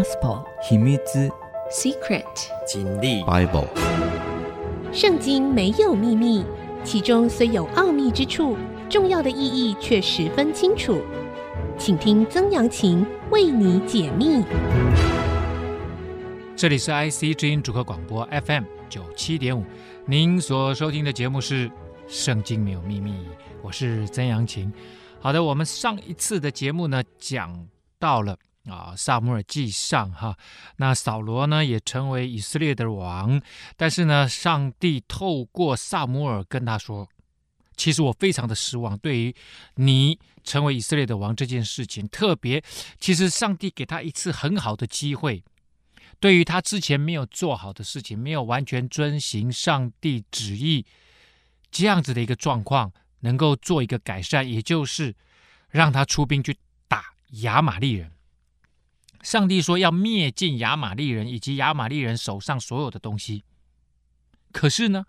Gospel 秘密 Secret 真理 Bible 圣经没有秘密，其中虽有奥秘之处，重要的意义却十分清楚。请听曾阳晴为你解密。这里是 IC 之音主客广播 FM 九七点五，您所收听的节目是《圣经没有秘密》，我是曾阳晴。好的，我们上一次的节目呢，讲到了啊，撒母耳记上哈，那扫罗呢也成为以色列的王，但是呢，上帝透过撒母耳跟他说，其实我非常的失望，对于你成为以色列的王这件事情，特别，其实上帝给他一次很好的机会。对于他之前没有做好的事情，没有完全遵行上帝旨意，这样子的一个状况，能够做一个改善，也就是让他出兵去打亚玛力人。上帝说要灭尽亚玛力人以及亚玛力人手上所有的东西，可是呢，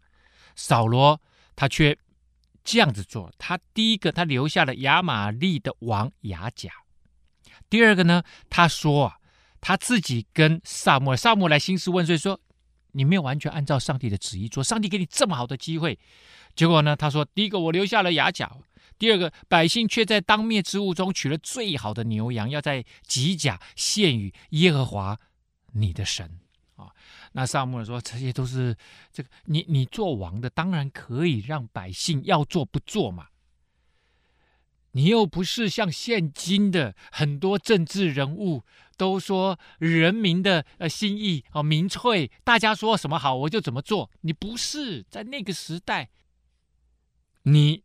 扫罗他却这样子做。他第一个，他留下了亚玛力的王亚甲；第二个呢，他说啊。他自己跟撒母耳，撒母来兴师问罪说：“你没有完全按照上帝的旨意做，上帝给你这么好的机会，结果呢？”他说：“第一个，我留下了亚甲；第二个，百姓却在当灭之物中取了最好的牛羊，要在吉甲献与耶和华你的神。”啊，那撒母耳说：“这些都是这个，你你做王的，当然可以让百姓要做不做嘛。”你又不是像现今的很多政治人物都说人民的呃心意哦民粹，大家说什么好我就怎么做。你不是在那个时代，你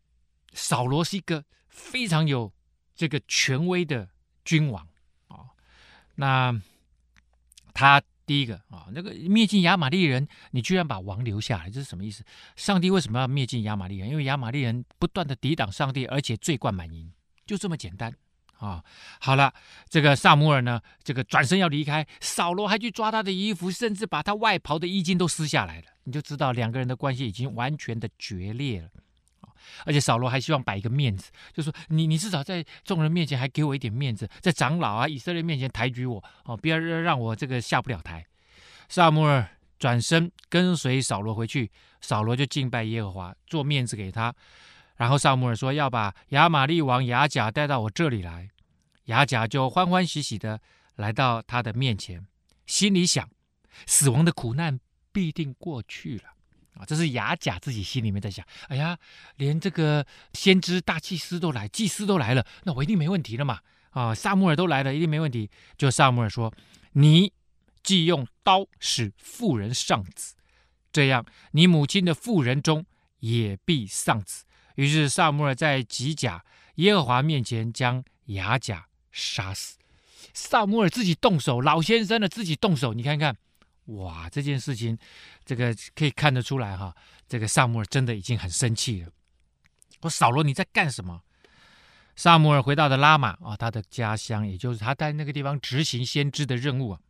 扫罗是一个非常有这个权威的君王啊、哦，那他。第一个啊，那个灭尽亚玛力人，你居然把王留下来，这是什么意思？上帝为什么要灭尽亚玛力人？因为亚玛力人不断的抵挡上帝，而且罪贯满盈，就这么简单啊。好了，这个撒母耳呢，这个转身要离开，扫罗还去抓他的衣服，甚至把他外袍的衣襟都撕下来了，你就知道两个人的关系已经完全的决裂了。而且扫罗还希望摆一个面子，就说你你至少在众人面前还给我一点面子，在长老啊以色列面前抬举我哦，不要让我这个下不了台。撒母耳转身跟随扫罗回去，扫罗就敬拜耶和华，做面子给他。然后撒母耳说要把亚玛利王亚甲带到我这里来，亚甲就欢欢喜喜的来到他的面前，心里想死亡的苦难必定过去了。啊，这是亚甲自己心里面在想：哎呀，连这个先知大祭司都来，祭司都来了，那我一定没问题了嘛！啊，撒母耳都来了，一定没问题。就撒母耳说：“你既用刀使妇人丧子，这样你母亲的妇人中也必丧子。”于是撒母耳在吉甲耶和华面前将亚甲杀死。撒母耳自己动手，老先生呢自己动手，你看看。哇，这件事情，这个可以看得出来哈，这个撒母耳真的已经很生气了。我扫罗你在干什么？撒母尔回到了拉玛啊，他的家乡，也就是他在那个地方执行先知的任务啊。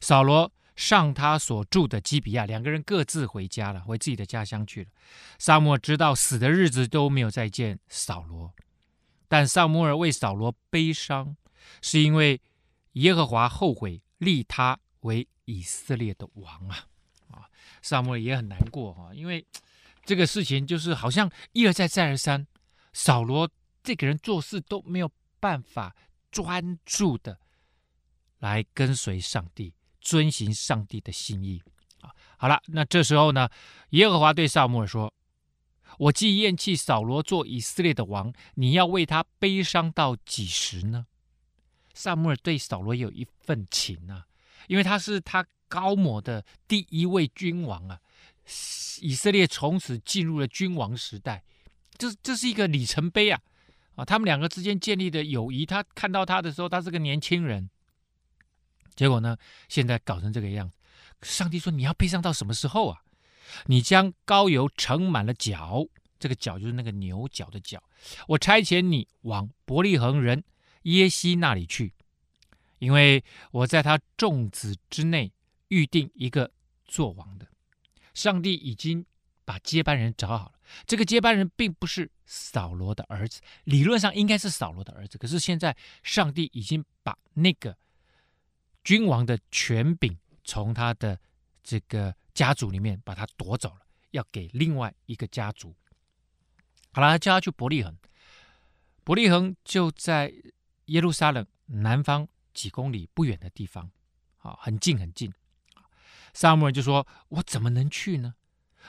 扫罗上他所住的基比亚，两个人各自回家了，回自己的家乡去了。撒母耳知道死的日子都没有再见扫罗，但撒母耳为扫罗悲伤，是因为耶和华后悔立他为以色列的王啊，啊，撒母耳也很难过哈，因为这个事情就是好像一而再再而三，扫罗这个人做事都没有办法专注的来跟随上帝，遵行上帝的心意啊。好了，那这时候呢，耶和华对撒母耳说：“我既厌弃扫罗做以色列的王，你要为他悲伤到几时呢？”撒母耳对扫罗有一份情啊。因为他是他高摩的第一位君王啊，以色列从此进入了君王时代，这这是一个里程碑啊！啊，他们两个之间建立的友谊，他看到他的时候，他是个年轻人，结果呢，现在搞成这个样子。上帝说：“你要悲伤到什么时候啊？你将高油盛满了角，这个角就是那个牛角的角。我差遣你往伯利恒人耶西那里去。”因为我在他众子之内预定一个做王的，上帝已经把接班人找好了。这个接班人并不是扫罗的儿子，理论上应该是扫罗的儿子，可是现在上帝已经把那个君王的权柄从他的这个家族里面把他夺走了，要给另外一个家族。好了，叫他去伯利恒。伯利恒就在耶路撒冷南方几公里不远的地方，啊，很近很近。撒母耳就说：“我怎么能去呢？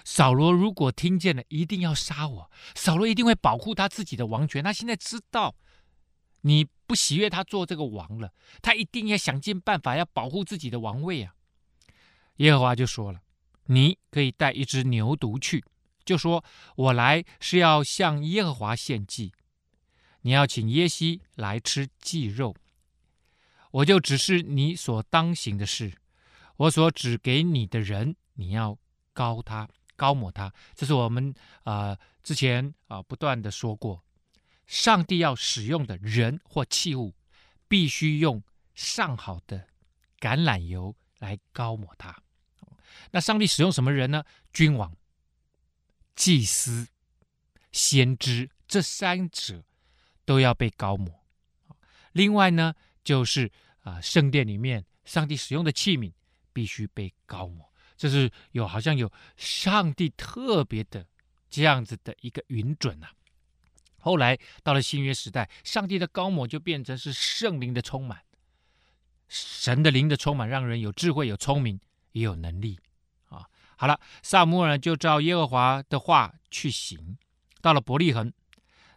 扫罗如果听见了，一定要杀我。扫罗一定会保护他自己的王权。他现在知道你不喜悦他做这个王了，他一定要想尽办法要保护自己的王位啊。”耶和华就说了：“你可以带一只牛犊去，就说我来是要向耶和华献祭。你要请耶西来吃祭肉，我就只是你所当行的事。”我所指给你的人，你要膏他、膏抹他。这是我们啊、呃、之前啊、不断的说过，上帝要使用的人或器物，必须用上好的橄榄油来膏抹他。那上帝使用什么人呢？君王、祭司、先知，这三者都要被膏抹。另外呢，就是啊、圣殿里面上帝使用的器皿。必须被高抹，这是有好像有上帝特别的这样子的一个允准呐、啊。后来到了新约时代，上帝的高抹就变成是圣灵的充满，神的灵的充满，让人有智慧、有聪明、也有能力啊。好了，撒母耳就照耶和华的话去行，到了伯利恒，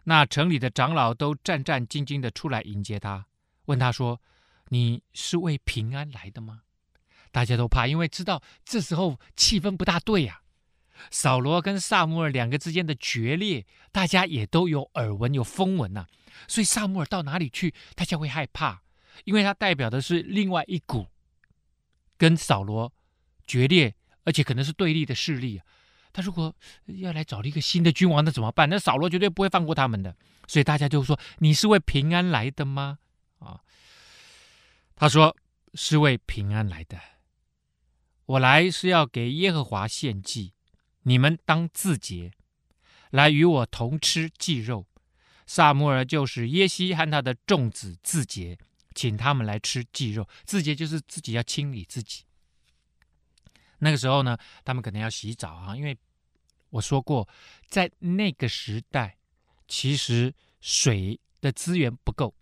那城里的长老都战战兢兢的出来迎接他，问他说：“你是为平安来的吗？”大家都怕，因为知道这时候气氛不大对呀、啊。扫罗跟撒母耳两个之间的决裂，大家也都有耳闻、有风闻呐、啊。所以撒母耳到哪里去，大家会害怕，因为他代表的是另外一股跟扫罗决裂，而且可能是对立的势力啊。他如果要来找一个新的君王，那怎么办？那扫罗绝对不会放过他们的。所以大家就说：“你是为平安来的吗？”啊，他说：“是为平安来的。”我来是要给耶和华献祭，你们当自洁，来与我同吃祭肉。撒母耳就是耶西和他的众子自洁，请他们来吃祭肉。自洁就是自己要清理自己。那个时候呢，他们可能要洗澡啊，因为我说过，在那个时代，其实水的资源不够，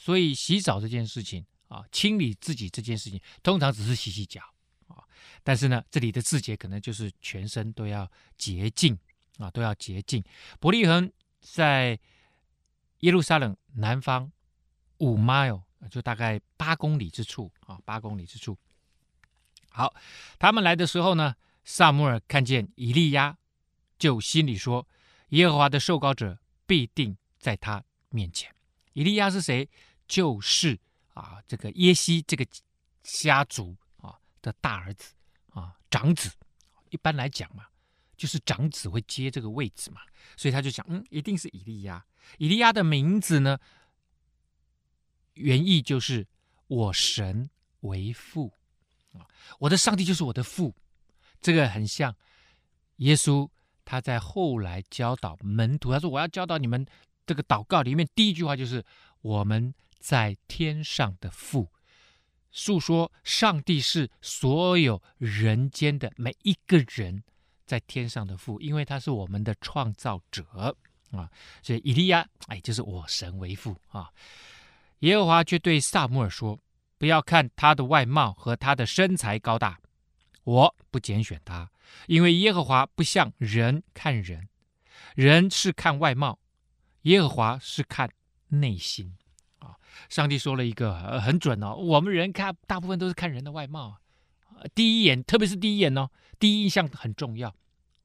所以洗澡这件事情啊，清理自己这件事情，通常只是洗洗脚啊。但是呢，这里的自洁可能就是全身都要洁净啊，都要洁净。伯利恒在耶路撒冷南方五 mile，就大概八公里之处啊，八公里之处。好，他们来的时候呢，撒母耳看见以利亚，就心里说：耶和华的受膏者必定在他面前。以利亚是谁？就是啊，这个耶西这个家族啊的大儿子。啊，长子，一般来讲嘛，就是长子会接这个位置嘛，所以他就想，嗯，一定是以利亚。以利亚的名字呢，原意就是我神为父啊，我的上帝就是我的父。这个很像耶稣，他在后来教导门徒，他说我要教导你们这个祷告里面第一句话就是我们在天上的父。诉说上帝是所有人间的每一个人在天上的父，因为他是我们的创造者啊。所以以利亚，哎，就是我神为父啊。耶和华却对撒母耳说：“不要看他的外貌和他的身材高大，我不拣选他，因为耶和华不像人看人，人是看外貌，耶和华是看内心。”上帝说了一个呃很准哦，我们人看大部分都是看人的外貌，啊第一眼，特别是第一眼哦，第一印象很重要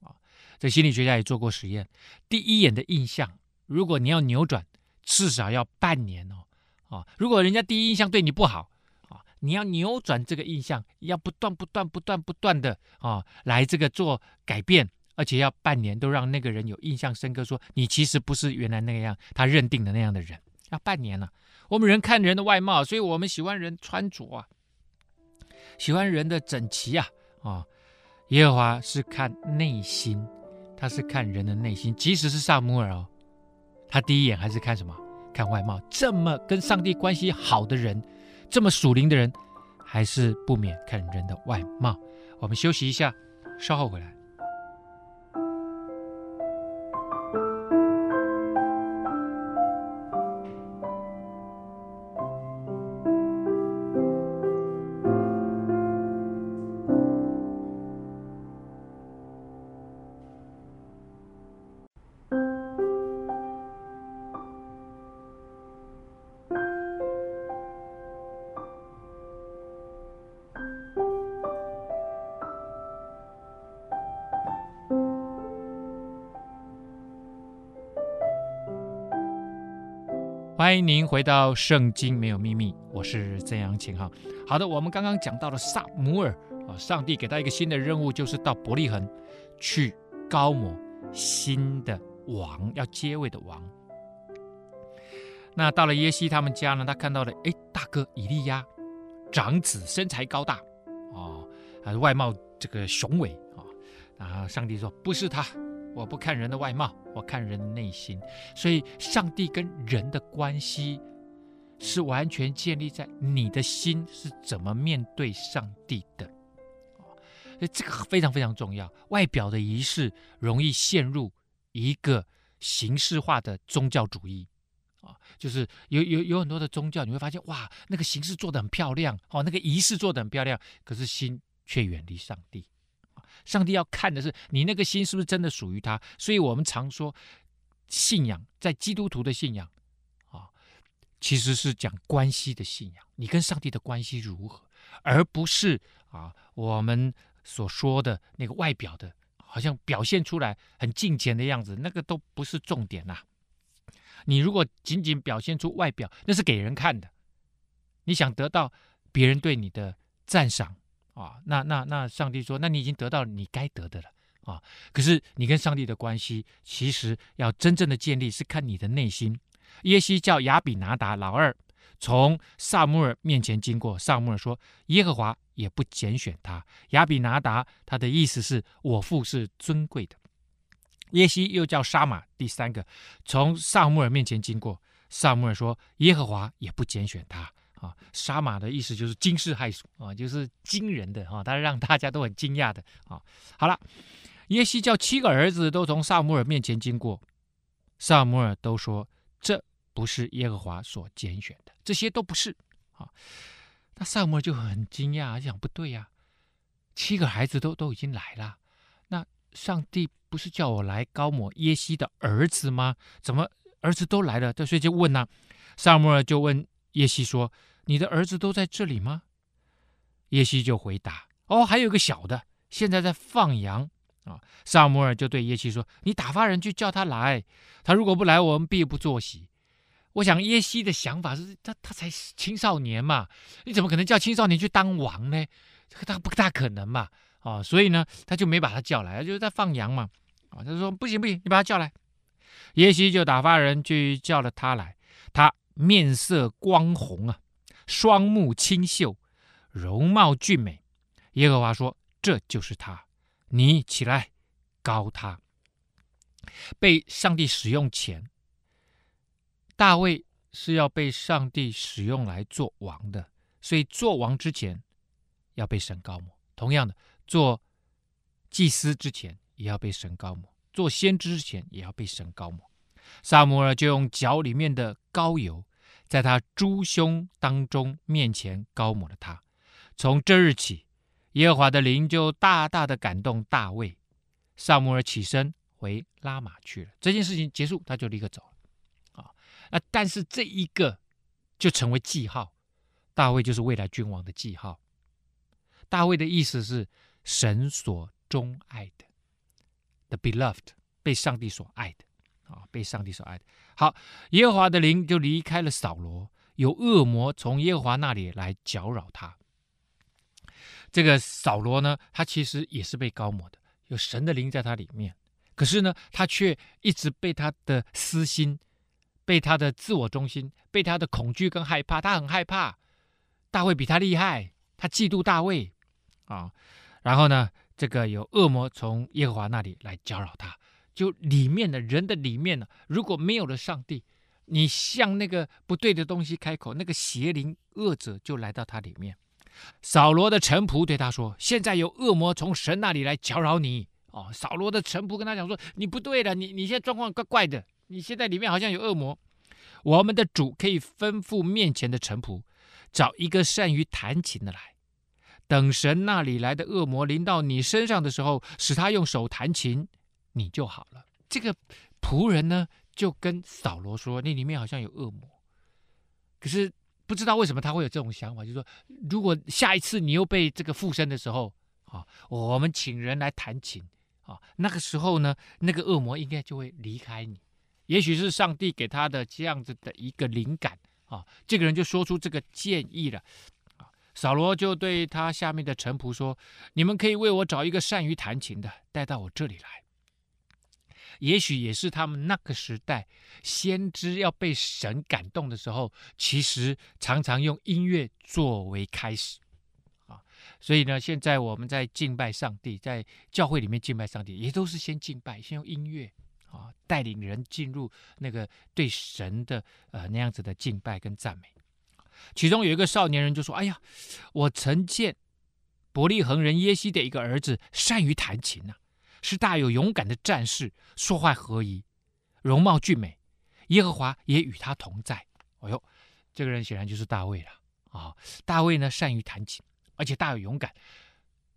啊。这心理学家也做过实验，第一眼的印象，如果你要扭转，至少要半年哦啊。如果人家第一印象对你不好啊，你要扭转这个印象，要不断不断不断不断的啊来这个做改变，而且要半年都让那个人有印象深刻，说你其实不是原来那样，他认定的那样的人，要半年了。我们人看人的外貌，所以我们喜欢人穿着啊，喜欢人的整齐啊啊！耶和华是看内心，他是看人的内心。即使是撒母耳哦，他第一眼还是看什么？看外貌。这么跟上帝关系好的人，这么属灵的人，还是不免看人的外貌。我们休息一下，稍后回来。欢迎您回到《圣经没有秘密》，我是曾阳晴哈。好的，我们刚刚讲到了撒母耳啊，上帝给他一个新的任务，就是到伯利恒去膏抹新的王，要接位的王。那到了耶西他们家呢，他看到了哎，大哥以利亚，长子身材高大啊，外貌这个雄伟啊。然后上帝说不是他。我不看人的外貌，我看人的内心。所以，上帝跟人的关系是完全建立在你的心是怎么面对上帝的。所以这个非常非常重要。外表的仪式容易陷入一个形式化的宗教主义啊，就是有有有很多的宗教，你会发现哇，那个形式做得很漂亮哦，那个仪式做得很漂亮，可是心却远离上帝。上帝要看的是你那个心是不是真的属于他，所以我们常说信仰在基督徒的信仰啊，其实是讲关系的信仰，你跟上帝的关系如何，而不是啊我们所说的那个外表的，好像表现出来很敬虔的样子，那个都不是重点呐。你如果仅仅表现出外表，那是给人看的，你想得到别人对你的赞赏。啊，那那那，上帝说，那你已经得到你该得的了啊。可是你跟上帝的关系，其实要真正的建立，是看你的内心。耶西叫亚比拿达老二从撒母耳面前经过，撒母耳说，耶和华也不拣选他。亚比拿达他的意思是我父是尊贵的。耶西又叫沙玛第三个从撒母耳面前经过，撒母耳说，耶和华也不拣选他。啊，杀马的意思就是惊世骇俗啊，就是惊人的哈，他让大家都很惊讶的啊。好了，耶西叫七个儿子都从撒母耳面前经过，撒母耳都说这不是耶和华所拣选的，这些都不是啊。那撒母耳就很惊讶，想不对呀，七个孩子都都已经来了，那上帝不是叫我来膏抹耶西的儿子吗？怎么儿子都来了？所以就问呢，撒母耳就问耶西说。你的儿子都在这里吗？耶西就回答：“哦，还有个小的，现在在放羊啊。”撒母耳就对耶西说：“你打发人去叫他来，他如果不来，我们必不坐席。”我想耶西的想法是他他才青少年嘛，你怎么可能叫青少年去当王呢？他不大可能嘛啊！所以呢，他就没把他叫来，就是在放羊嘛啊。他说：“不行不行，你把他叫来。”耶西就打发人去叫了他来，他面色光红啊。双目清秀，容貌俊美。耶和华说：“这就是他，你起来膏他。”被上帝使用前，大卫是要被上帝使用来做王的，所以做王之前要被神膏抹。同样的，做祭司之前也要被神膏抹，做先知之前也要被神膏抹。撒母耳就用脚里面的膏油。在他诸兄当中面前高抹了他。从这日起，耶和华的灵就大大的感动大卫。撒母耳起身回拉玛去了。这件事情结束，他就立刻走了。啊，那但是这一个就成为记号。大卫就是未来君王的记号。大卫的意思是神所钟爱的，the beloved，被上帝所爱的。啊，被上帝所爱的。好，耶和华的灵就离开了扫罗，有恶魔从耶和华那里来搅扰他。这个扫罗呢，他其实也是被高抹的，有神的灵在他里面。可是呢，他却一直被他的私心、被他的自我中心、被他的恐惧跟害怕，他很害怕大卫比他厉害，他嫉妒大卫啊。然后呢，这个有恶魔从耶和华那里来搅扰他。就里面的人的里面呢，如果没有了上帝，你向那个不对的东西开口，那个邪灵恶者就来到他里面。扫罗的臣仆对他说：“现在有恶魔从神那里来搅扰你。”哦，扫罗的臣仆跟他讲说：“你不对了，你你现在状况怪怪的，你现在里面好像有恶魔。我们的主可以吩咐面前的臣仆，找一个善于弹琴的来，等神那里来的恶魔临到你身上的时候，使他用手弹琴，你就好了。”这个仆人呢，就跟扫罗说：“那里面好像有恶魔。”可是。不知道为什么他会有这种想法，就是说，如果下一次你又被这个附身的时候，啊，我们请人来弹琴，啊，那个时候呢，那个恶魔应该就会离开你。也许是上帝给他的这样子的一个灵感，啊，这个人就说出这个建议了，啊，扫罗就对他下面的臣仆说：“你们可以为我找一个善于弹琴的，带到我这里来。”也许也是他们那个时代先知要被神感动的时候，其实常常用音乐作为开始啊。所以呢，现在我们在敬拜上帝，在教会里面敬拜上帝，也都是先敬拜，先用音乐啊带领人进入那个对神的呃那样子的敬拜跟赞美。其中有一个少年人就说：“哎呀，我曾见伯利恒人耶西的一个儿子善于弹琴呢、啊。”是大有勇敢的战士，说话合宜，容貌俊美，耶和华也与他同在。哎呦，这个人显然就是大卫了啊、大卫呢，善于弹琴，而且大有勇敢。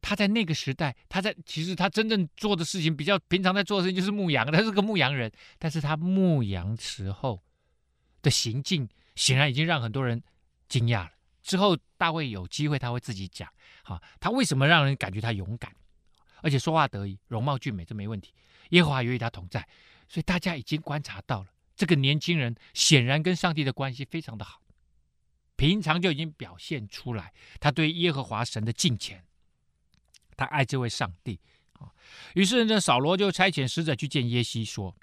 他在那个时代，他在其实他真正做的事情，比较平常在做的事情就是牧羊，他是个牧羊人。但是他牧羊时候的行径，显然已经让很多人惊讶了。之后大卫有机会他会自己讲，哈、他为什么让人感觉他勇敢？而且说话得意，容貌俊美，这没问题。耶和华与他同在，所以大家已经观察到了，这个年轻人显然跟上帝的关系非常的好，平常就已经表现出来，他对耶和华神的敬虔，他爱这位上帝啊。于是呢，扫罗就差遣使者去见耶西，说：“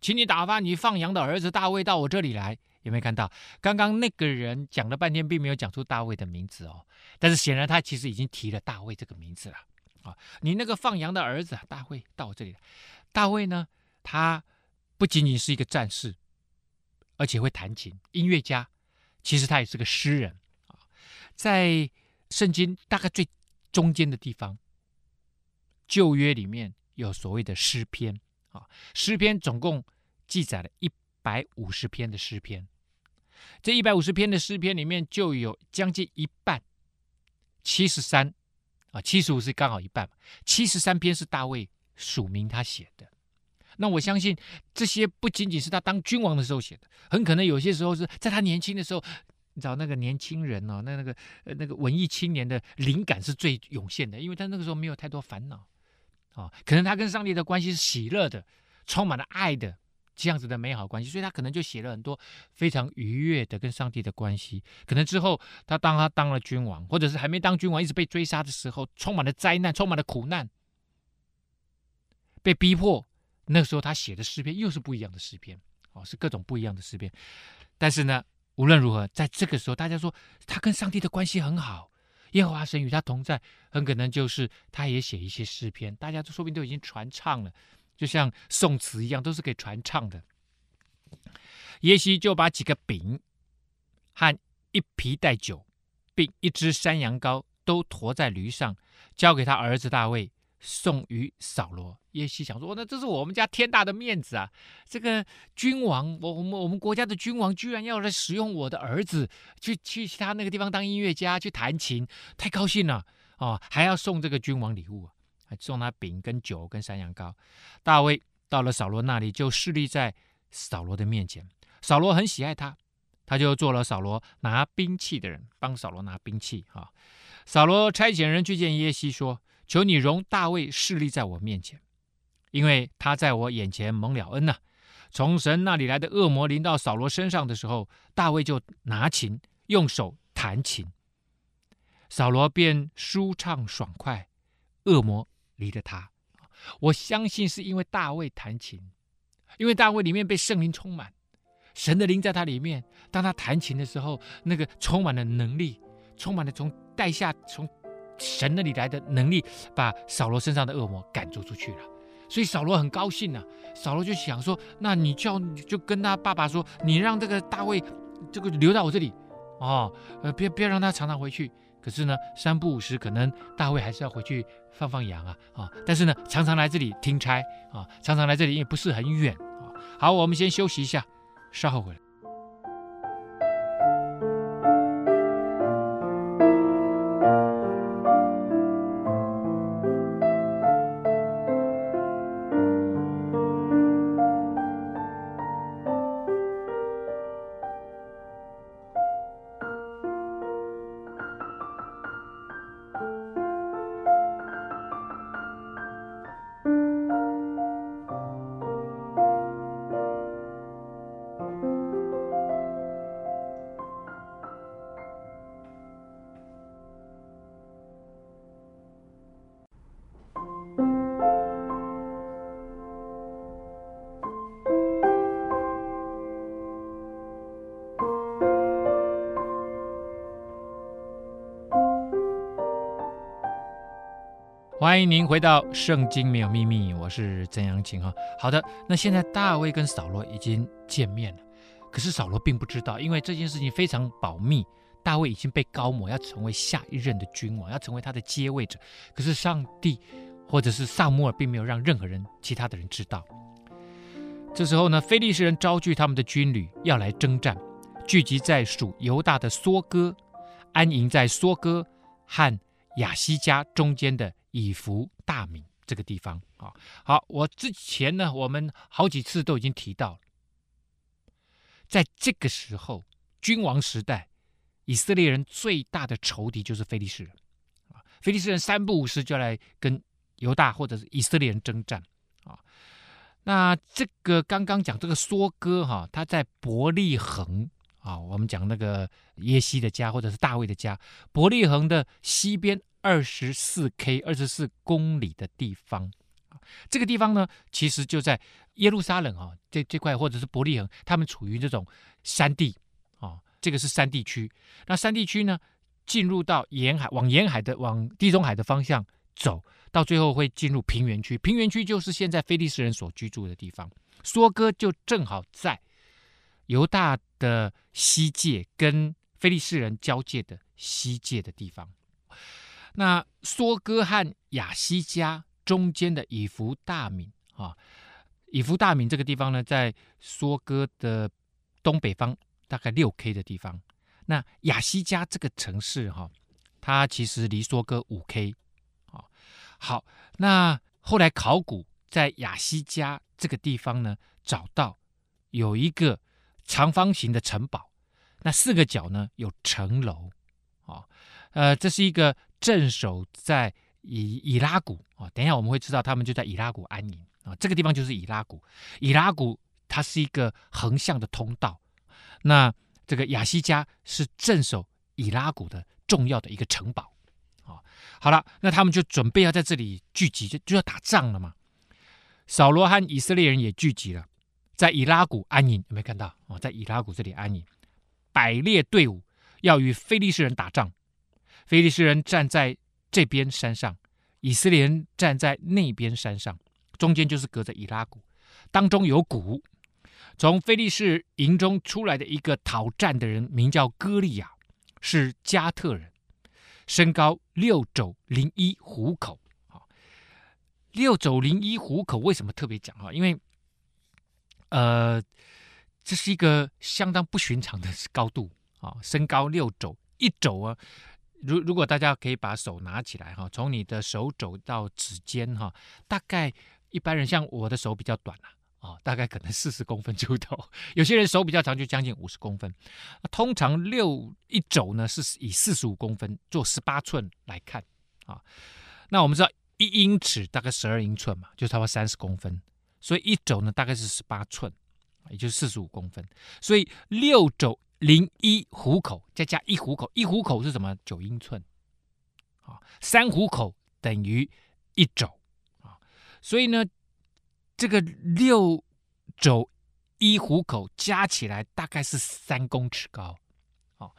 请你打发你放羊的儿子大卫到我这里来。”有没有看到？刚刚那个人讲了半天，并没有讲出大卫的名字哦，但是显然他其实已经提了大卫这个名字了。啊，你那个放羊的儿子大卫到我这里来。大卫呢，他不仅仅是一个战士，而且会弹琴，音乐家。其实他也是个诗人啊。在圣经大概最中间的地方，旧约里面有所谓的诗篇啊。诗篇总共记载了一百五十篇的诗篇。这一百五十篇的诗篇里面，就有将近一半，七十三。啊，七十五是刚好一半，七十三篇是大卫署名他写的。那我相信这些不仅仅是他当君王的时候写的，很可能有些时候是在他年轻的时候，你知道那个年轻人哦，那那个那个文艺青年的灵感是最涌现的，因为他那个时候没有太多烦恼啊，可能他跟上帝的关系是喜乐的，充满了爱的。这样子的美好关系，所以他可能就写了很多非常愉悦的跟上帝的关系。可能之后他当他当了君王，或者是还没当君王，一直被追杀的时候，充满了灾难，充满了苦难，被逼迫。那时候他写的诗篇又是不一样的诗篇，哦，是各种不一样的诗篇。但是呢，无论如何，在这个时候，大家说他跟上帝的关系很好，耶和华神与他同在，很可能就是他也写一些诗篇，大家都说不定都已经传唱了。就像宋词一样，都是可以传唱的。耶西就把几个饼和一皮带酒，并一只山羊羔都驮在驴上，交给他儿子大卫，送于扫罗。耶西想说：“那这是我们家天大的面子啊！这个君王，我我们我们国家的君王，居然要来使用我的儿子去去他那个地方当音乐家去弹琴，太高兴了啊、哦！还要送这个君王礼物啊！”还送他饼跟酒跟山羊羔。大卫到了扫罗那里，就侍立在扫罗的面前。扫罗很喜爱他，他就做了扫罗拿兵器的人，帮扫罗拿兵器。哈，扫罗差遣人去见耶西，说：“求你容大卫侍立在我面前，因为他在我眼前蒙了恩呐、从神那里来的恶魔临到扫罗身上的时候，大卫就拿琴，用手弹琴，扫罗便舒畅爽快，恶魔。”离了他，我相信是因为大卫弹琴，因为大卫里面被圣灵充满，神的灵在他里面。当他弹琴的时候，那个充满了能力，充满了从带下从神那里来的能力，把扫罗身上的恶魔赶逐出去了。所以扫罗很高兴呐、啊，扫罗就想说：那你叫就跟他爸爸说，你让这个大卫这个留到我这里，哦，呃，别别让他常常回去。可是呢，三不五时可能大卫还是要回去放放羊啊啊！但是呢，常常来这里听差啊，常常来这里也不是很远啊。好，我们先休息一下，稍后回来。欢迎您回到《圣经没有秘密》，我是曾阳晴哈。好的，那现在大卫跟扫罗已经见面了，可是扫罗并不知道，因为这件事情非常保密。大卫已经被高抹，要成为下一任的君王，要成为他的接位者。可是上帝或者是撒母耳并没有让任何人、其他的人知道。这时候呢，非利士人招聚他们的军旅要来征战，聚集在属犹大的梭哥，安营在梭哥和亚西加中间的。以弗大民这个地方啊，好，我之前呢，我们好几次都已经提到了，在这个时候，君王时代，以色列人最大的仇敌就是非利士人啊，非利士人三不五时就来跟犹大或者是以色列人征战啊。那这个刚刚讲这个梭哥哈，他在伯利恒啊，我们讲那个耶西的家或者是大卫的家，伯利恒的西边。二十四 K，二十四公里的地方，这个地方呢，其实就在耶路撒冷啊，这这块或者是伯利恒，他们处于这种山地啊，这个是山地区。那山地区呢，进入到沿海，往沿海的，往地中海的方向走，到最后会进入平原区。平原区就是现在非利士人所居住的地方。梭哥就正好在犹大的西界跟非利士人交界的西界的地方。那梭哥和亚西加中间的以弗大敏啊，以弗大敏这个地方呢，在梭哥的东北方大概六 K 的地方。那亚西加这个城市哈，它其实离梭哥五 K 啊。好，那后来考古在亚西加这个地方呢，找到有一个长方形的城堡，那四个角呢有城楼，呃，这是一个。镇守在以以拉谷啊，等一下我们会知道他们就在以拉谷安营啊，这个地方就是以拉谷。以拉谷它是一个横向的通道，那这个亚西加是镇守以拉谷的重要的一个城堡啊。好了，那他们就准备要在这里聚集，就就要打仗了嘛。扫罗和以色列人也聚集了，在以拉谷安营，有没有看到啊？在以拉谷这里安营，摆列队伍要与非利士人打仗。非利士人站在这边山上，以色列人站在那边山上，中间就是隔着以拉谷，当中有谷。从非利士营中出来的一个讨战的人，名叫歌利亚，是加特人，身高六肘零一虎口。啊，六肘零一虎口为什么特别讲啊？因为，呃，这是一个相当不寻常的高度啊，身高六肘一肘啊。如如果大家可以把手拿起来哈，从你的手肘到指尖哈，大概一般人像我的手比较短啊，大概可能四十公分出头，有些人手比较长就将近五十公分。通常六一肘呢是以四十五公分做十八寸来看啊。那我们知道一英尺大概十二英寸嘛，就差不多三十公分，所以一肘呢大概是十八寸，也就是四十五公分，所以六肘。零一虎口再加一虎口，一虎口是什么？九英寸，啊，三虎口等于一肘，啊，所以呢，这个六肘一虎口加起来大概是三公尺高，啊，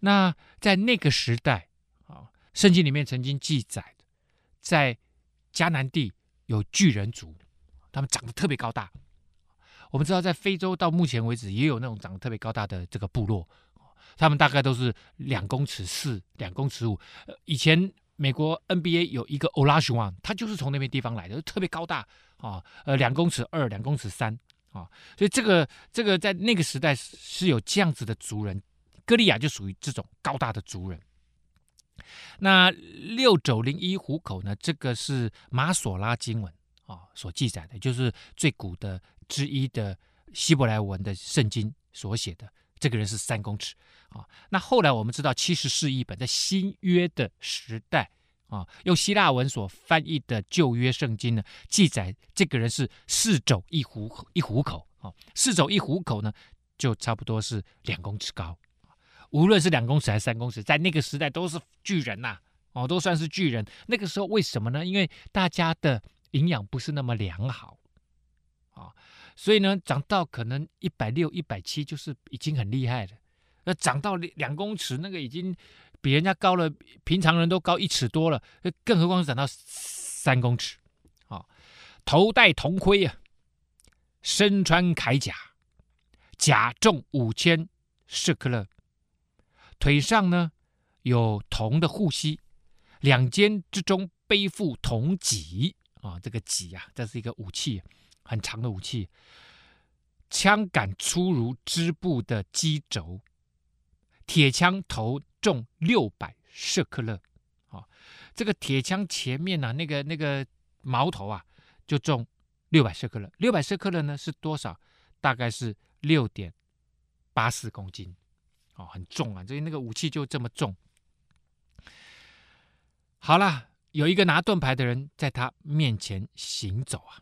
那在那个时代，啊，圣经里面曾经记载，在迦南地有巨人族，他们长得特别高大。我们知道，在非洲到目前为止也有那种长得特别高大的这个部落，他们大概都是两公尺四、两公尺五。以前美国 NBA 有一个 Olajuwon，他就是从那边地方来的，特别高大啊，呃，两公尺二、两公尺三啊，所以这个这个在那个时代是有这样子的族人，歌利亚就属于这种高大的族人。那六九零一虎口呢？这个是马索拉经文啊所记载的，就是最古的之一的希伯来文的圣经所写的。这个人是三公尺啊。那后来我们知道七十士译本在新约的时代啊，用希腊文所翻译的旧约圣经呢，记载这个人是四肘一虎一虎口啊，四肘一虎口呢，就差不多是两公尺高。无论是两公尺还是三公尺，在那个时代都是巨人呐、哦，都算是巨人。那个时候为什么呢？因为大家的营养不是那么良好，所以呢，长到可能一百六、一百七就是已经很厉害了。那长到两公尺，那个已经比人家高了，平常人都高一尺多了，更何况是长到三公尺，啊、头戴铜盔啊，身穿铠甲，甲重五千舍克勒。腿上呢有铜的护膝，两肩之中背负铜戟啊，这个戟啊，这是一个武器，很长的武器。枪杆粗如织布的机轴，铁枪头重六百舍克勒啊，这个铁枪前面呢、啊，那个那个矛头啊，就重六百舍克勒。六百舍克勒呢是多少？大概是六点八四公斤。哦，很重啊！所以那个武器就这么重。好了，有一个拿盾牌的人在他面前行走啊！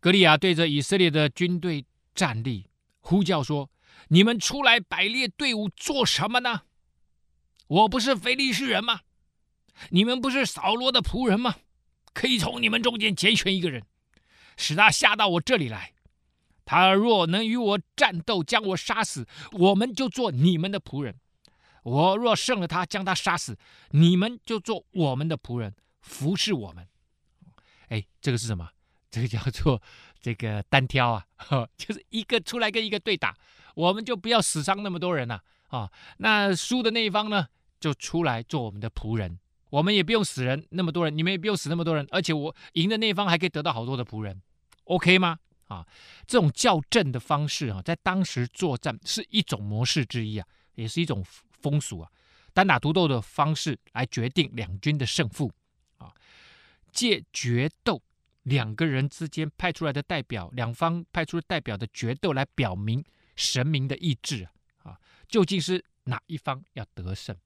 格，利亚对着以色列的军队站立，呼叫说：“你们出来摆列队伍做什么呢？我不是非利士人吗？你们不是扫罗的仆人吗？可以从你们中间拣选一个人，使他下到我这里来。”他若能与我战斗，将我杀死，我们就做你们的仆人；我若胜了他，将他杀死，你们就做我们的仆人，服侍我们。哎，这个是什么？这个叫做这个单挑啊，就是一个出来跟一个对打，我们就不要死伤那么多人了啊，啊。那输的那一方呢，就出来做我们的仆人，我们也不用死人那么多人，你们也不用死那么多人，而且我赢的那一方还可以得到好多的仆人，OK 吗？啊，这种校正的方式啊，在当时作战是一种模式之一啊，也是一种风俗啊。单打独斗的方式来决定两军的胜负啊，借决斗两个人之间派出来的代表，两方派出代表的决斗来表明神明的意志啊，究竟是哪一方要得胜？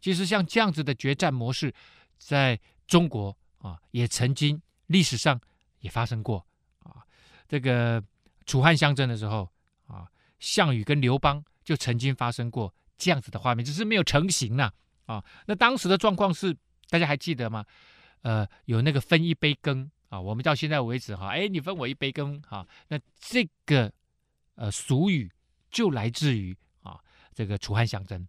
其实像这样子的决战模式，在中国啊，也曾经历史上也发生过啊。这个楚汉相争的时候啊，项羽跟刘邦就曾经发生过这样子的画面，只是没有成型呢啊，啊。那当时的状况是，大家还记得吗？呃，有那个分一杯羹啊，我们到现在为止哈，哎，你分我一杯羹哈。那这个呃俗语就来自于啊这个楚汉相争。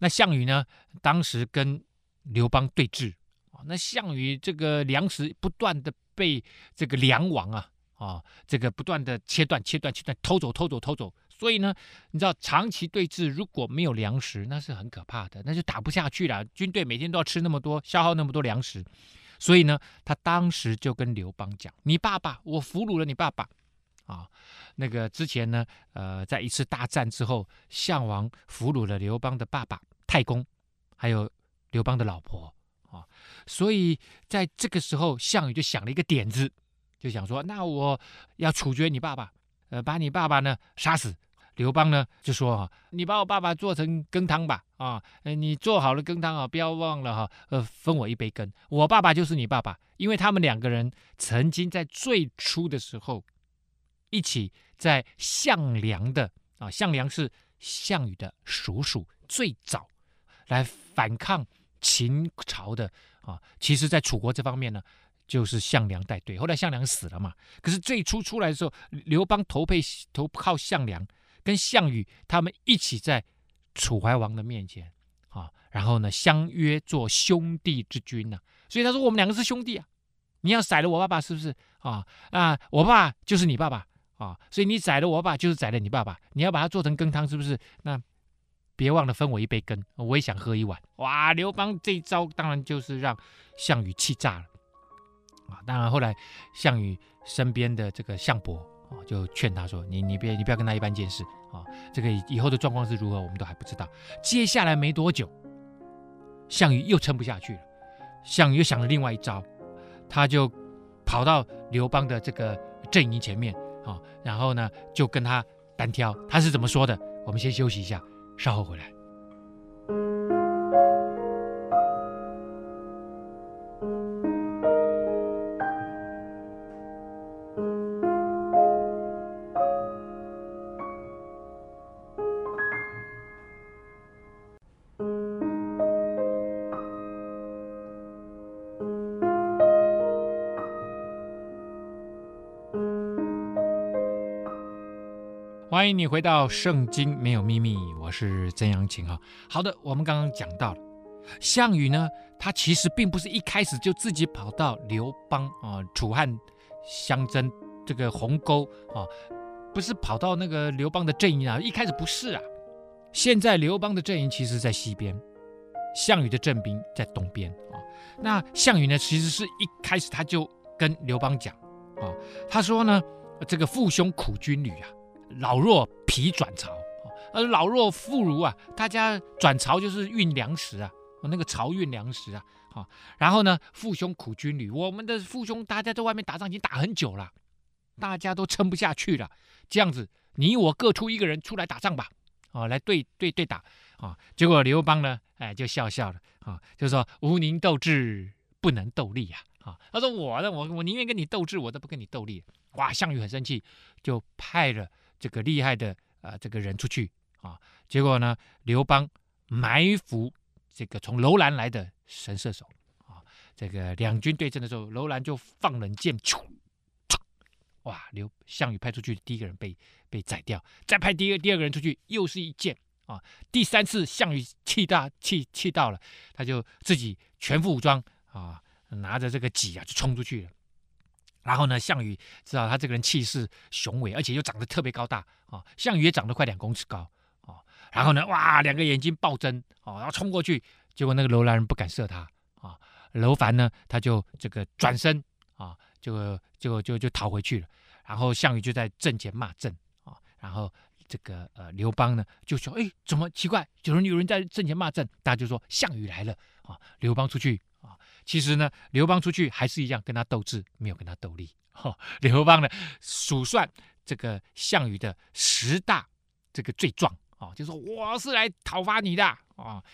那项羽呢，当时跟刘邦对峙啊，那项羽这个粮食不断的被这个梁王啊。啊，这个不断的切断、切断、切断，偷走、偷走、偷走。所以呢，你知道长期对峙如果没有粮食，那是很可怕的，那就打不下去了。军队每天都要吃那么多，消耗那么多粮食。所以呢，他当时就跟刘邦讲：“你爸爸，我俘虏了你爸爸。”啊，那个之前呢，呃，在一次大战之后，项王俘虏了刘邦的爸爸太公，还有刘邦的老婆。啊，所以在这个时候，项羽就想了一个点子。就想说，那我要处决你爸爸，呃，把你爸爸呢杀死。刘邦呢就说啊，你把我爸爸做成羹汤吧，啊，你做好了羹汤啊，不要忘了哈，呃，分我一杯羹。我爸爸就是你爸爸，因为他们两个人曾经在最初的时候一起在项梁的啊，项梁是项羽的叔叔，最早来反抗秦朝的啊。其实，在楚国这方面呢。就是项梁带队，后来项梁死了嘛。可是最初出来的时候，刘邦投配投靠项梁，跟项羽他们一起在楚怀王的面前啊，然后呢相约做兄弟之君呐、啊。所以他说我们两个是兄弟啊，你要宰了我爸爸是不是啊？啊，我爸就是你爸爸啊，所以你宰了我爸就是宰了你爸爸，你要把它做成羹汤是不是？那别忘了分我一杯羹，我也想喝一碗。哇，刘邦这一招当然就是让项羽气炸了啊！当然后来项羽身边的这个项伯啊，就劝他说：“你你别你不要跟他一般见识啊！这个以后的状况是如何，我们都还不知道。”接下来没多久，项羽又撑不下去了，项羽又想了另外一招，他就跑到刘邦的这个阵营前面啊，然后呢就跟他单挑。他是怎么说的？我们先休息一下。稍后回来。欢迎你回到《圣经没有秘密》，我是曾阳晴哈。好的，我们刚刚讲到了项羽呢，他其实并不是一开始就自己跑到刘邦啊、楚汉相争这个鸿沟啊，不是跑到那个刘邦的阵营啊，一开始不是啊。现在刘邦的阵营其实在西边，项羽的阵兵在东边啊。那项羽呢，其实是一开始他就跟刘邦讲啊，他说呢，这个父兄苦军旅啊。老弱疲转槽，呃，老弱妇孺啊，大家转槽就是运粮食啊，那个槽运粮食啊，好，然后呢，父兄苦军旅，我们的父兄大家在外面打仗已经打很久了，大家都撑不下去了，这样子，你我各出一个人出来打仗吧，啊，来对对对打，啊，结果刘邦呢，哎，就笑笑了，啊，就说吾宁斗智，不能斗力呀，啊，他说我呢，我我宁愿跟你斗智，我都不跟你斗力，哇，项羽很生气，就派了。这个厉害的啊、呃，这个人出去啊，结果呢，刘邦埋伏这个从楼兰来的神射手啊，这个两军对阵的时候，楼兰就放冷箭，咻，哇，刘项羽派出去第一个人被被宰掉，再派第二第二个人出去，又是一箭啊，第三次项羽气大气气到了，他就自己全副武装啊，拿着这个戟啊，就冲出去了。然后呢，项羽知道他这个人气势雄伟，而且又长得特别高大啊。项羽也长得快两公尺高啊。然后呢，哇，两个眼睛暴睁啊，然后冲过去，结果那个楼兰人不敢射他啊。楼烦呢，他就这个转身啊，就就就就逃回去了。然后项羽就在阵前骂阵啊。然后这个呃刘邦呢就说：“哎，怎么奇怪？有人有人在阵前骂阵？”大家就说：“项羽来了啊！”刘邦出去。其实呢，刘邦出去还是一样跟他斗智，没有跟他斗力。哈、哦，刘邦呢数算这个项羽的十大这个罪状啊、哦，就说我是来讨伐你的啊、哦。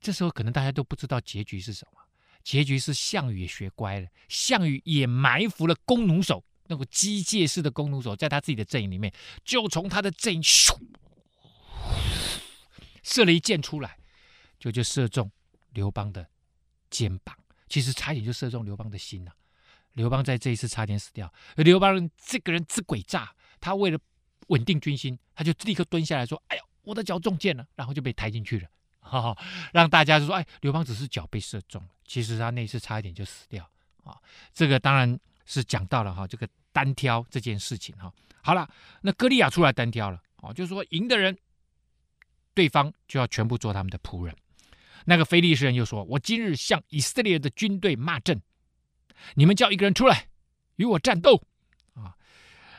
这时候可能大家都不知道结局是什么，结局是项羽也学乖了，项羽也埋伏了弓弩手，那个机械式的弓弩手，在他自己的阵营里面，就从他的阵营咻射了一箭出来，就就射中刘邦的。肩膀其实差一点就射中刘邦的心了，刘邦在这一次差点死掉。而刘邦这个人之诡诈，他为了稳定军心，他就立刻蹲下来说：“哎呦，我的脚中箭了！”然后就被抬进去了。哈哈，让大家就说：“哎，刘邦只是脚被射中了，其实他那一次差一点就死掉。”啊，这个当然是讲到了哈，这个单挑这件事情哈。好了，那歌利亚出来单挑了，哦，就是说赢的人，对方就要全部做他们的仆人。那个非利士人又说：“我今日向以色列的军队骂阵，你们叫一个人出来与我战斗。”啊，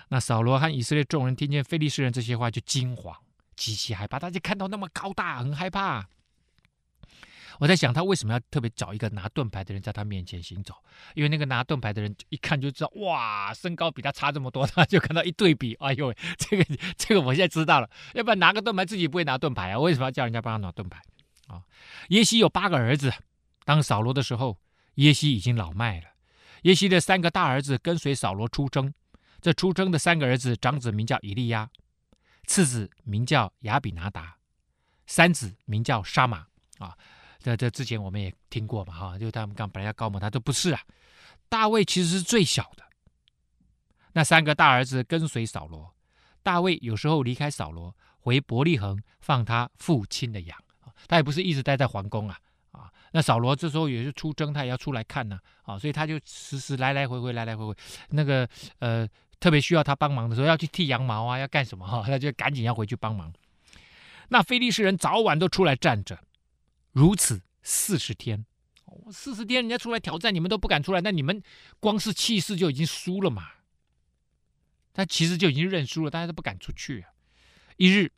那扫罗和以色列众人听见非利士人这些话，就惊慌，极其害怕。大家看到那么高大，很害怕。我在想，他为什么要特别找一个拿盾牌的人在他面前行走？因为那个拿盾牌的人一看就知道，哇，身高比他差这么多，他就看到一对比，哎呦，这个这个我现在知道了。要不然拿个盾牌自己不会拿盾牌啊？为什么要叫人家帮他拿盾牌？啊，耶西有八个儿子。当扫罗的时候，耶西已经老迈了。耶西的三个大儿子跟随扫罗出征。这出征的三个儿子，长子名叫以利亚，次子名叫亚比拿达，三子名叫沙玛。啊，这这之前我们也听过嘛，哈，就他们刚本来要高抹他都不是啊。大卫其实是最小的。那三个大儿子跟随扫罗，大卫有时候离开扫罗，回伯利恒放他父亲的羊。他也不是一直待在皇宫啊，啊，那扫罗这时候也是出征，他也要出来看呢，啊，所以他就时时来来回回，来来回回，那个呃，特别需要他帮忙的时候，要去剃羊毛啊，要干什么哈，他就赶紧要回去帮忙。那非利士人早晚都出来站着，如此四十天。四十天，人家出来挑战，你们都不敢出来，那你们光是气势就已经输了嘛？他其实就已经认输了，大家都不敢出去啊。一日，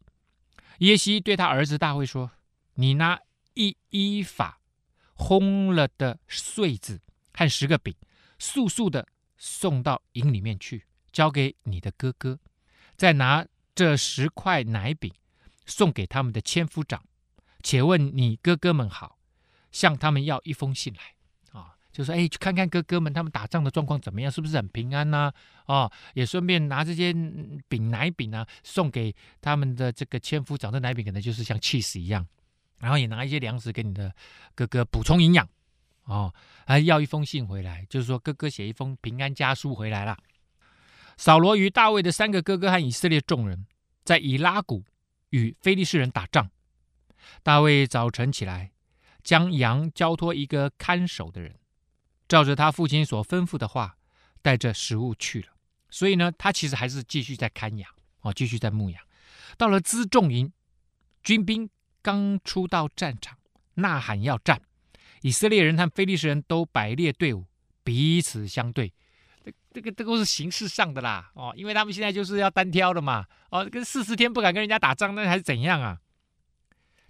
耶西对他儿子大卫说：“你拿一伊法烘了的穗子和十个饼，速速的送到营里面去，交给你的哥哥。再拿这十块奶饼送给他们的千夫长，且问你哥哥们好。”向他们要一封信来，啊，就说哎，去看看哥哥们他们打仗的状况怎么样，是不是很平安呢？哦，也顺便拿这些饼奶饼啊，送给他们的这个千夫长。这奶饼可能就是像起司一样，然后也拿一些粮食给你的哥哥补充营养，哦，还要一封信回来，就是说哥哥写一封平安家书回来了。扫罗与大卫的三个哥哥和以色列众人在以拉谷与非利士人打仗。大卫早晨起来。将羊交托一个看守的人，照着他父亲所吩咐的话，带着食物去了。所以呢，他其实还是继续在看羊哦，继续在牧羊。到了辎重营，军兵刚出到战场，呐喊要战。以色列人和非利士人都摆列队伍，彼此相对。这、这个、这个是形式上的啦哦，因为他们现在就是要单挑的嘛哦，跟四十天不敢跟人家打仗，那还是怎样啊？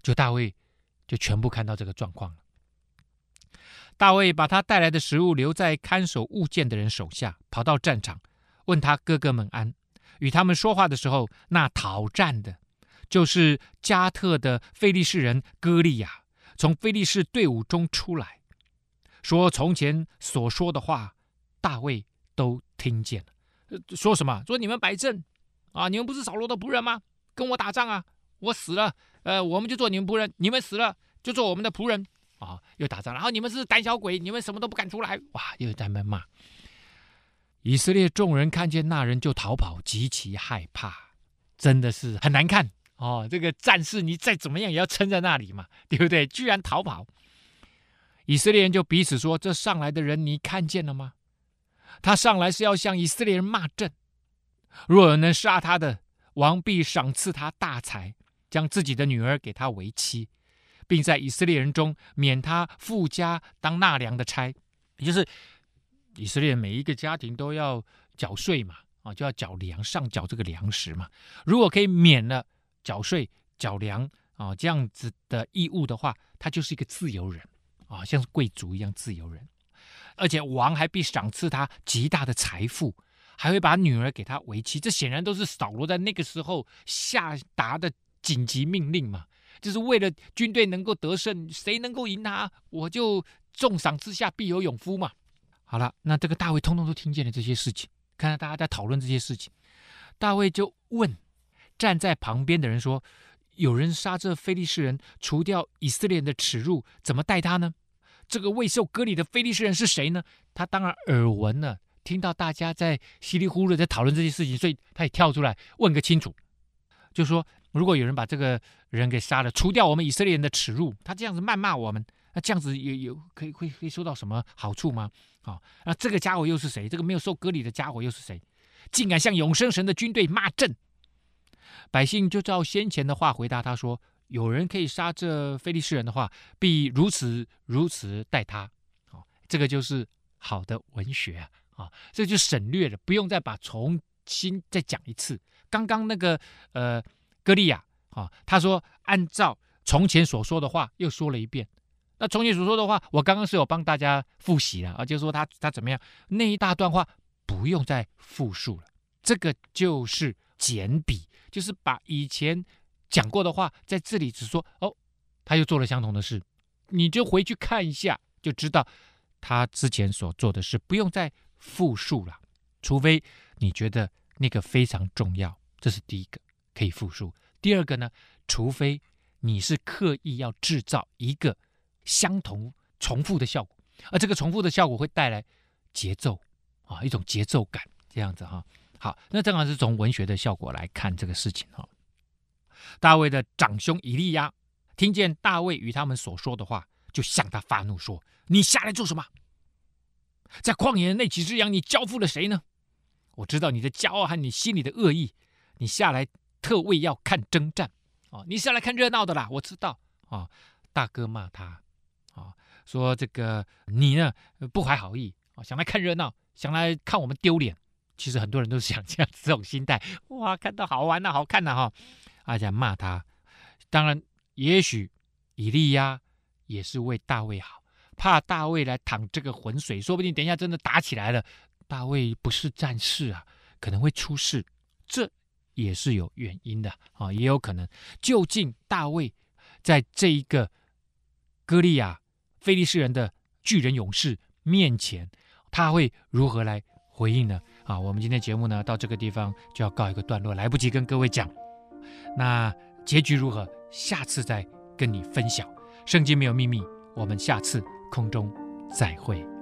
就大卫。就全部看到这个状况了。大卫把他带来的食物留在看守物件的人手下，跑到战场，问他哥哥们安。与他们说话的时候，那讨战的，就是加特的非利士人歌利亚，从非利士队伍中出来，说从前所说的话，大卫都听见了。说什么？说你们摆阵啊，你们不是扫罗的仆人吗？跟我打仗啊，我死了。呃，我们就做你们仆人，你们死了就做我们的仆人啊！又打仗，然后你们是胆小鬼，你们什么都不敢出来，哇！又在那骂。以色列众人看见那人就逃跑，极其害怕，真的是很难看哦。这个战士，你再怎么样也要撑在那里嘛，对不对？居然逃跑，以色列人就彼此说：“这上来的人你看见了吗？他上来是要向以色列人骂阵，若有能杀他的，王必赏赐他大财。”将自己的女儿给他为妻，并在以色列人中免他父家当纳粮的差，也就是以色列每一个家庭都要缴税嘛，啊，就要缴粮上缴这个粮食嘛。如果可以免了缴税缴粮啊这样子的义务的话，他就是一个自由人啊，像贵族一样自由人，而且王还必赏赐他极大的财富，还会把女儿给他为妻。这显然都是扫罗在那个时候下达的。紧急命令嘛，就是为了军队能够得胜，谁能够赢他，我就重赏之下必有勇夫嘛。好了，那这个大卫通通都听见了这些事情，看到大家在讨论这些事情，大卫就问站在旁边的人说：“有人杀这非利士人，除掉以色列人的耻辱，怎么待他呢？这个未受割礼的非利士人是谁呢？”他当然耳闻了，听到大家在稀里糊涂在讨论这些事情，所以他也跳出来问个清楚，就说。如果有人把这个人给杀了，除掉我们以色列人的耻辱，他这样子谩骂我们，那这样子有有可以会可以收到什么好处吗？啊，那这个家伙又是谁？这个没有受割礼的家伙又是谁？竟敢向永生神的军队骂阵！百姓就照先前的话回答他说：有人可以杀这非利士人的话，必如此如此待他。啊，这个就是好的文学啊！啊，这就省略了，不用再把重新再讲一次。刚刚那个呃。歌利亚啊，他说按照从前所说的话又说了一遍。那从前所说的话，我刚刚是有帮大家复习了啊，就是说他他怎么样，那一大段话不用再复述了。这个就是简笔，就是把以前讲过的话在这里只说哦，他又做了相同的事，你就回去看一下就知道他之前所做的事不用再复述了，除非你觉得那个非常重要，这是第一个。可以复述。第二个呢，除非你是刻意要制造一个相同重复的效果，而这个重复的效果会带来节奏啊，一种节奏感，这样子哈。好，那正好是从文学的效果来看这个事情哈。大卫的长兄以利亚听见大卫与他们所说的话，就向他发怒说：“你下来做什么？在旷野的那几只羊，你交付了谁呢？我知道你的骄傲和你心里的恶意，你下来。”特为要看征战，哦，你是来看热闹的啦，我知道啊。大哥骂他啊，说这个你呢不怀好意啊，想来看热闹，想来看我们丢脸。其实很多人都是想这样这种心态，哇，看到好玩呐、啊，好看呐、啊、哈，而且骂他。当然，也许以利亚也是为大卫好，怕大卫来淌这个浑水，说不定等一下真的打起来了，大卫不是战士啊，可能会出事，这也是有原因的啊，也有可能。究竟大卫在这一个歌利亚菲利士人的巨人勇士面前，他会如何来回应呢？啊，我们今天节目呢到这个地方就要告一个段落，来不及跟各位讲，那结局如何？下次再跟你分享。圣经没有秘密，我们下次空中再会。